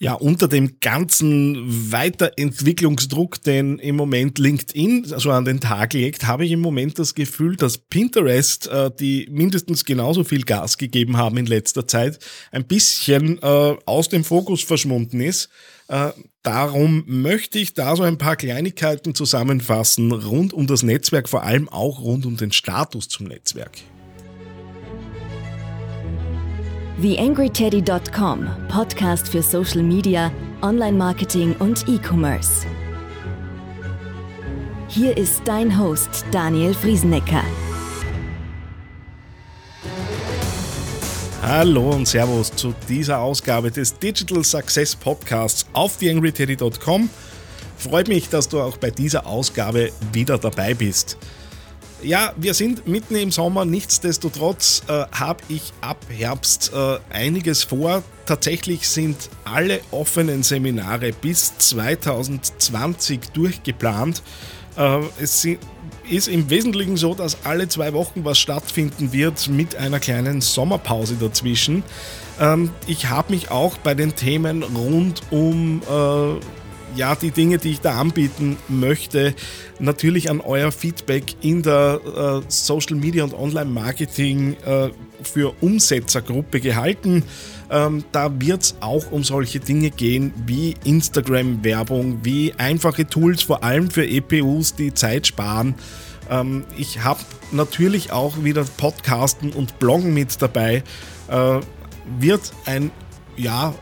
Ja, unter dem ganzen Weiterentwicklungsdruck, den im Moment LinkedIn so an den Tag legt, habe ich im Moment das Gefühl, dass Pinterest, äh, die mindestens genauso viel Gas gegeben haben in letzter Zeit, ein bisschen äh, aus dem Fokus verschwunden ist. Äh, darum möchte ich da so ein paar Kleinigkeiten zusammenfassen rund um das Netzwerk, vor allem auch rund um den Status zum Netzwerk. TheAngryTeddy.com, Podcast für Social Media, Online-Marketing und E-Commerce. Hier ist dein Host Daniel Friesenecker. Hallo und Servus zu dieser Ausgabe des Digital Success Podcasts auf TheAngryTeddy.com. Freut mich, dass du auch bei dieser Ausgabe wieder dabei bist. Ja, wir sind mitten im Sommer. Nichtsdestotrotz äh, habe ich ab Herbst äh, einiges vor. Tatsächlich sind alle offenen Seminare bis 2020 durchgeplant. Äh, es ist im Wesentlichen so, dass alle zwei Wochen was stattfinden wird mit einer kleinen Sommerpause dazwischen. Ähm, ich habe mich auch bei den Themen rund um äh, ja, die Dinge, die ich da anbieten möchte, natürlich an euer Feedback in der äh, Social Media und Online Marketing äh, für Umsetzergruppe gehalten. Ähm, da wird es auch um solche Dinge gehen wie Instagram-Werbung, wie einfache Tools, vor allem für EPUs, die Zeit sparen. Ähm, ich habe natürlich auch wieder Podcasten und Bloggen mit dabei. Äh, wird ein ja,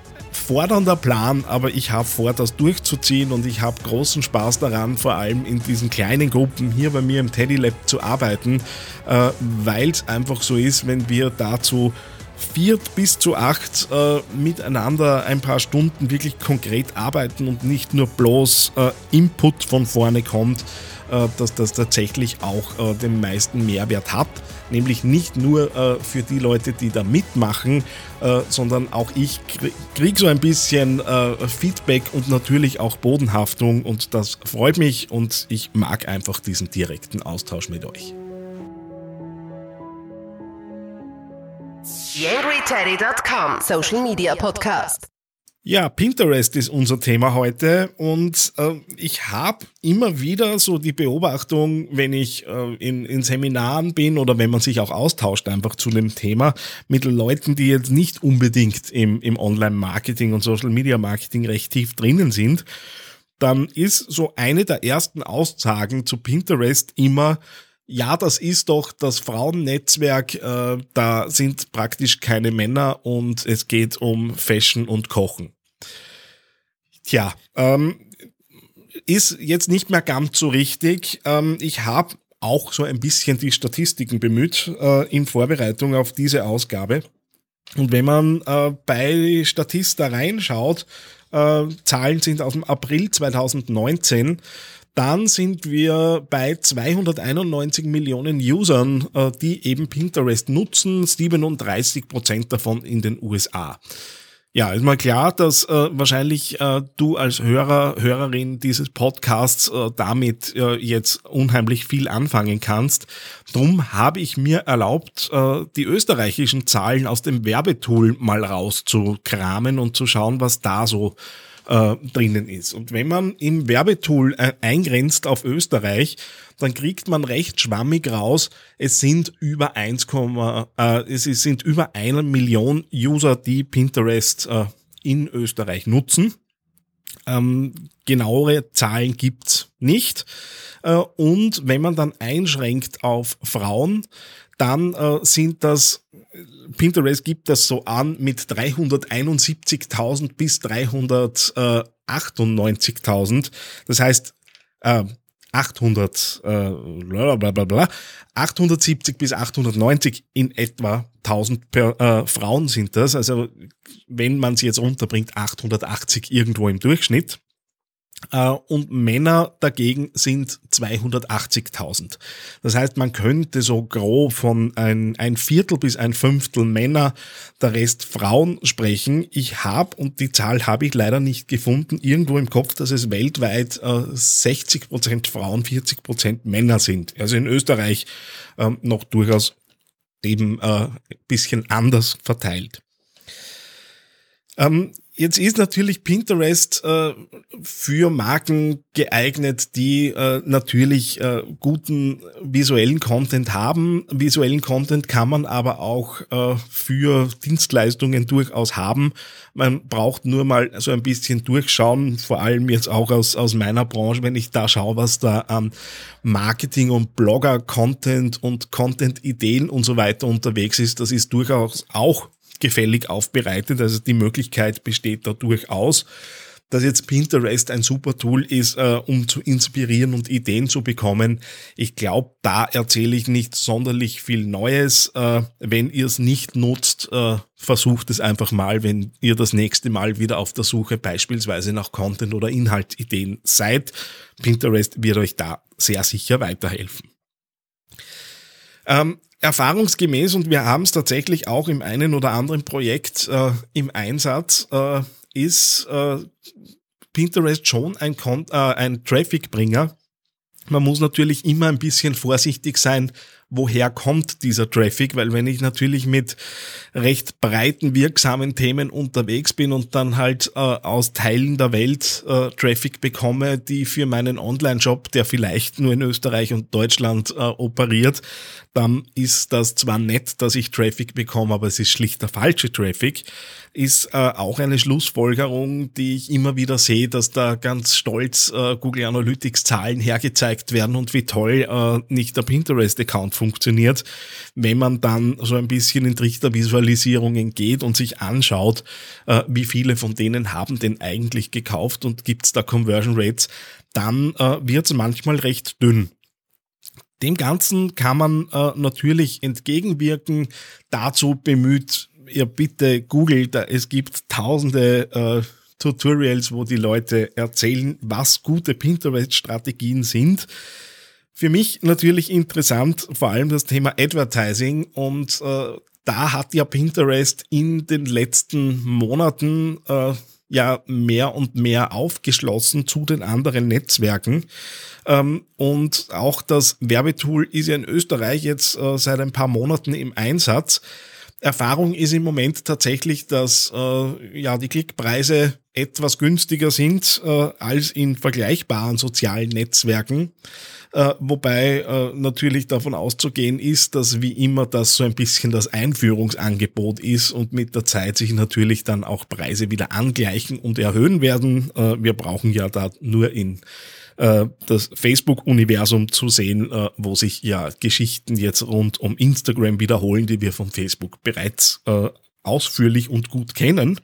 fordernder Plan, aber ich habe vor, das durchzuziehen und ich habe großen Spaß daran, vor allem in diesen kleinen Gruppen hier bei mir im Teddy Lab zu arbeiten, äh, weil es einfach so ist, wenn wir dazu viert bis zu acht äh, miteinander ein paar Stunden wirklich konkret arbeiten und nicht nur bloß äh, Input von vorne kommt, dass das tatsächlich auch äh, den meisten Mehrwert hat. Nämlich nicht nur äh, für die Leute, die da mitmachen, sondern auch ich kriege so ein bisschen Feedback und natürlich auch Bodenhaftung und das freut mich und ich mag einfach diesen direkten Austausch mit euch. YangryTeddy.com Social Media Podcast. Ja, Pinterest ist unser Thema heute und äh, ich habe immer wieder so die Beobachtung, wenn ich äh, in, in Seminaren bin oder wenn man sich auch austauscht einfach zu dem Thema mit Leuten, die jetzt nicht unbedingt im, im Online-Marketing und Social-Media-Marketing recht tief drinnen sind, dann ist so eine der ersten Aussagen zu Pinterest immer, ja, das ist doch das Frauennetzwerk, äh, da sind praktisch keine Männer und es geht um Fashion und Kochen. Tja, ähm, ist jetzt nicht mehr ganz so richtig. Ähm, ich habe auch so ein bisschen die Statistiken bemüht äh, in Vorbereitung auf diese Ausgabe. Und wenn man äh, bei Statista reinschaut, äh, Zahlen sind aus dem April 2019, dann sind wir bei 291 Millionen Usern, äh, die eben Pinterest nutzen, 37 Prozent davon in den USA. Ja, ist mal klar, dass äh, wahrscheinlich äh, du als Hörer, Hörerin dieses Podcasts äh, damit äh, jetzt unheimlich viel anfangen kannst. Drum habe ich mir erlaubt, äh, die österreichischen Zahlen aus dem Werbetool mal rauszukramen und zu schauen, was da so äh, drinnen ist. Und wenn man im Werbetool äh, eingrenzt auf Österreich, dann kriegt man recht schwammig raus, es sind über 1, äh, es sind über eine Million User, die Pinterest äh, in Österreich nutzen. Ähm, genauere Zahlen gibt's nicht. Äh, und wenn man dann einschränkt auf Frauen, dann äh, sind das, Pinterest gibt das so an mit 371.000 bis 398.000. Das heißt, äh, 800, äh, bla bla bla bla, 870 bis 890 in etwa 1000 per, äh, Frauen sind das. Also wenn man sie jetzt runterbringt, 880 irgendwo im Durchschnitt. Äh, und Männer dagegen sind 280.000. Das heißt, man könnte so grob von ein, ein Viertel bis ein Fünftel Männer, der Rest Frauen sprechen. Ich habe, und die Zahl habe ich leider nicht gefunden, irgendwo im Kopf, dass es weltweit äh, 60 Prozent Frauen, 40 Prozent Männer sind. Also in Österreich äh, noch durchaus eben äh, bisschen anders verteilt. Ähm, Jetzt ist natürlich Pinterest äh, für Marken geeignet, die äh, natürlich äh, guten visuellen Content haben. Visuellen Content kann man aber auch äh, für Dienstleistungen durchaus haben. Man braucht nur mal so ein bisschen durchschauen, vor allem jetzt auch aus, aus meiner Branche, wenn ich da schaue, was da an Marketing und Blogger-Content und Content-Ideen und so weiter unterwegs ist. Das ist durchaus auch gefällig aufbereitet. Also die Möglichkeit besteht da durchaus. Dass jetzt Pinterest ein super Tool ist, äh, um zu inspirieren und Ideen zu bekommen. Ich glaube, da erzähle ich nicht sonderlich viel Neues. Äh, wenn ihr es nicht nutzt, äh, versucht es einfach mal, wenn ihr das nächste Mal wieder auf der Suche beispielsweise nach Content oder Inhaltideen seid. Pinterest wird euch da sehr sicher weiterhelfen. Ähm, erfahrungsgemäß, und wir haben es tatsächlich auch im einen oder anderen Projekt äh, im Einsatz, äh, ist äh, Pinterest schon ein, äh, ein Trafficbringer. Man muss natürlich immer ein bisschen vorsichtig sein, woher kommt dieser Traffic, weil wenn ich natürlich mit recht breiten, wirksamen Themen unterwegs bin und dann halt äh, aus Teilen der Welt äh, Traffic bekomme, die für meinen Online-Shop, der vielleicht nur in Österreich und Deutschland äh, operiert, dann ist das zwar nett, dass ich Traffic bekomme, aber es ist schlicht der falsche Traffic, ist äh, auch eine Schlussfolgerung, die ich immer wieder sehe, dass da ganz stolz äh, Google Analytics Zahlen hergezeigt werden und wie toll äh, nicht der Pinterest-Account funktioniert. Wenn man dann so ein bisschen in Trichtervisualisierungen geht und sich anschaut, äh, wie viele von denen haben denn eigentlich gekauft und gibt's da Conversion Rates, dann äh, wird's manchmal recht dünn. Dem Ganzen kann man äh, natürlich entgegenwirken. Dazu bemüht ihr bitte googelt, es gibt tausende äh, Tutorials, wo die Leute erzählen, was gute Pinterest-Strategien sind. Für mich natürlich interessant, vor allem das Thema Advertising und äh, da hat ja Pinterest in den letzten Monaten äh, ja mehr und mehr aufgeschlossen zu den anderen Netzwerken. Ähm, und auch das Werbetool ist ja in Österreich jetzt äh, seit ein paar Monaten im Einsatz. Erfahrung ist im Moment tatsächlich, dass äh, ja die Klickpreise etwas günstiger sind äh, als in vergleichbaren sozialen Netzwerken. Äh, wobei äh, natürlich davon auszugehen ist, dass wie immer das so ein bisschen das Einführungsangebot ist und mit der Zeit sich natürlich dann auch Preise wieder angleichen und erhöhen werden. Äh, wir brauchen ja da nur in äh, das Facebook-Universum zu sehen, äh, wo sich ja Geschichten jetzt rund um Instagram wiederholen, die wir von Facebook bereits äh, ausführlich und gut kennen.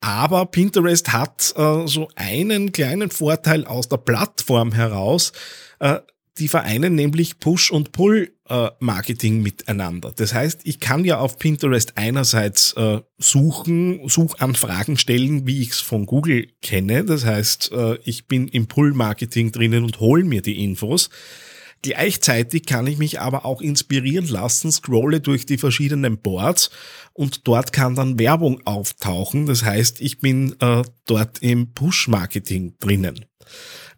Aber Pinterest hat äh, so einen kleinen Vorteil aus der Plattform heraus. Äh, die vereinen nämlich Push- und Pull-Marketing miteinander. Das heißt, ich kann ja auf Pinterest einerseits äh, suchen, Suchanfragen stellen, wie ich es von Google kenne. Das heißt, äh, ich bin im Pull-Marketing drinnen und hole mir die Infos. Gleichzeitig kann ich mich aber auch inspirieren lassen, scrolle durch die verschiedenen Boards und dort kann dann Werbung auftauchen. Das heißt, ich bin äh, dort im Push-Marketing drinnen.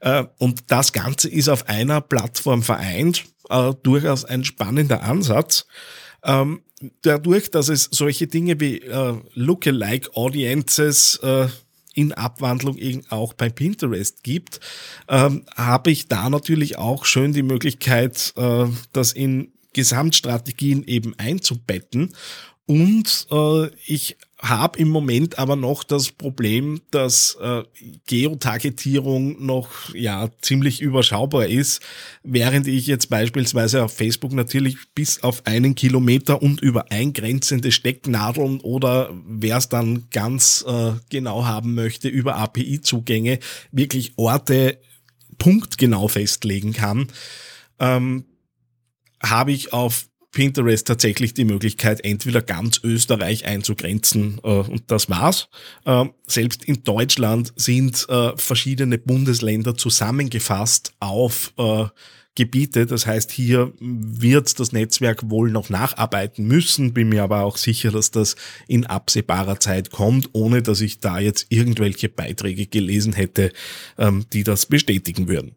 Äh, und das Ganze ist auf einer Plattform vereint, äh, durchaus ein spannender Ansatz. Ähm, dadurch, dass es solche Dinge wie äh, Lookalike Audiences in Abwandlung eben auch bei Pinterest gibt, ähm, habe ich da natürlich auch schön die Möglichkeit, äh, das in Gesamtstrategien eben einzubetten. Und äh, ich habe im Moment aber noch das Problem, dass äh, Geotargetierung noch ja ziemlich überschaubar ist, während ich jetzt beispielsweise auf Facebook natürlich bis auf einen Kilometer und über eingrenzende Stecknadeln oder wer es dann ganz äh, genau haben möchte über API-Zugänge wirklich Orte punktgenau festlegen kann. Ähm, habe ich auf Pinterest tatsächlich die Möglichkeit, entweder ganz Österreich einzugrenzen äh, und das war's. Äh, selbst in Deutschland sind äh, verschiedene Bundesländer zusammengefasst auf äh, Gebiete. Das heißt, hier wird das Netzwerk wohl noch nacharbeiten müssen, bin mir aber auch sicher, dass das in absehbarer Zeit kommt, ohne dass ich da jetzt irgendwelche Beiträge gelesen hätte, ähm, die das bestätigen würden.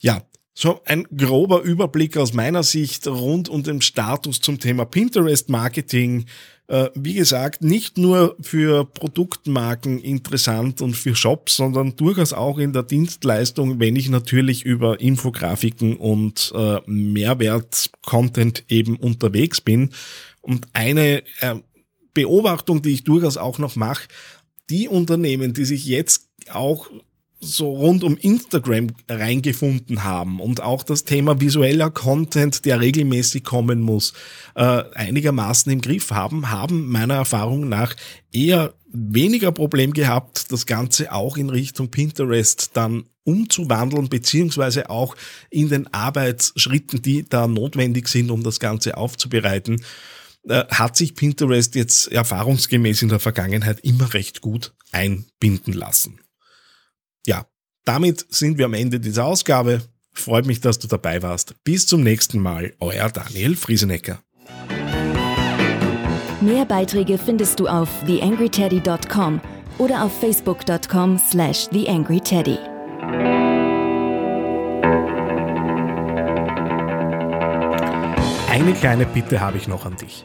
Ja, So ein grober Überblick aus meiner Sicht rund um den Status zum Thema Pinterest Marketing. Äh, wie gesagt, nicht nur für Produktmarken interessant und für Shops, sondern durchaus auch in der Dienstleistung, wenn ich natürlich über Infografiken und äh, Mehrwert-Content eben unterwegs bin. Und eine äh, Beobachtung, die ich durchaus auch noch mache, die Unternehmen, die sich jetzt auch so rund um Instagram reingefunden haben und auch das Thema visueller Content, der regelmäßig kommen muss, äh, einigermaßen im Griff haben, haben meiner Erfahrung nach eher weniger Problem gehabt, das Ganze auch in Richtung Pinterest dann umzuwandeln, beziehungsweise auch in den Arbeitsschritten, die da notwendig sind, um das Ganze aufzubereiten, äh, hat sich Pinterest jetzt erfahrungsgemäß in der Vergangenheit immer recht gut einbinden lassen. Ja, damit sind wir am Ende dieser Ausgabe. Freut mich, dass du dabei warst. Bis zum nächsten Mal, euer Daniel Friesenecker. Mehr Beiträge findest du auf theangryteddy.com oder auf facebook.com slash theangryteddy. Eine kleine Bitte habe ich noch an dich.